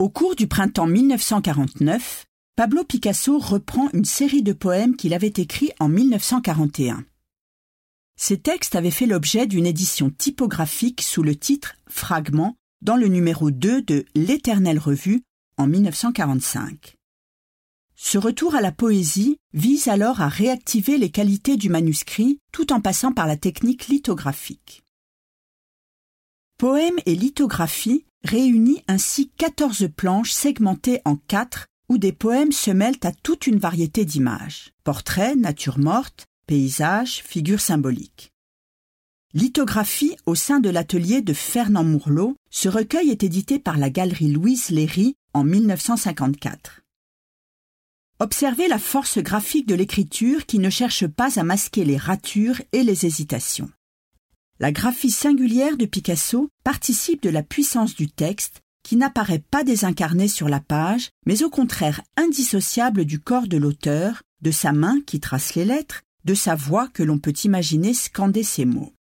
Au cours du printemps 1949, Pablo Picasso reprend une série de poèmes qu'il avait écrits en 1941. Ces textes avaient fait l'objet d'une édition typographique sous le titre Fragments dans le numéro 2 de L'Éternelle Revue en 1945. Ce retour à la poésie vise alors à réactiver les qualités du manuscrit tout en passant par la technique lithographique. Poème et lithographie réunit ainsi 14 planches segmentées en quatre où des poèmes se mêlent à toute une variété d'images. Portraits, nature morte, paysages, figures symboliques. Lithographie au sein de l'atelier de Fernand Mourlot, ce recueil est édité par la galerie Louise Léry en 1954. Observez la force graphique de l'écriture qui ne cherche pas à masquer les ratures et les hésitations. La graphie singulière de Picasso participe de la puissance du texte qui n'apparaît pas désincarné sur la page, mais au contraire indissociable du corps de l'auteur, de sa main qui trace les lettres, de sa voix que l'on peut imaginer scander ces mots.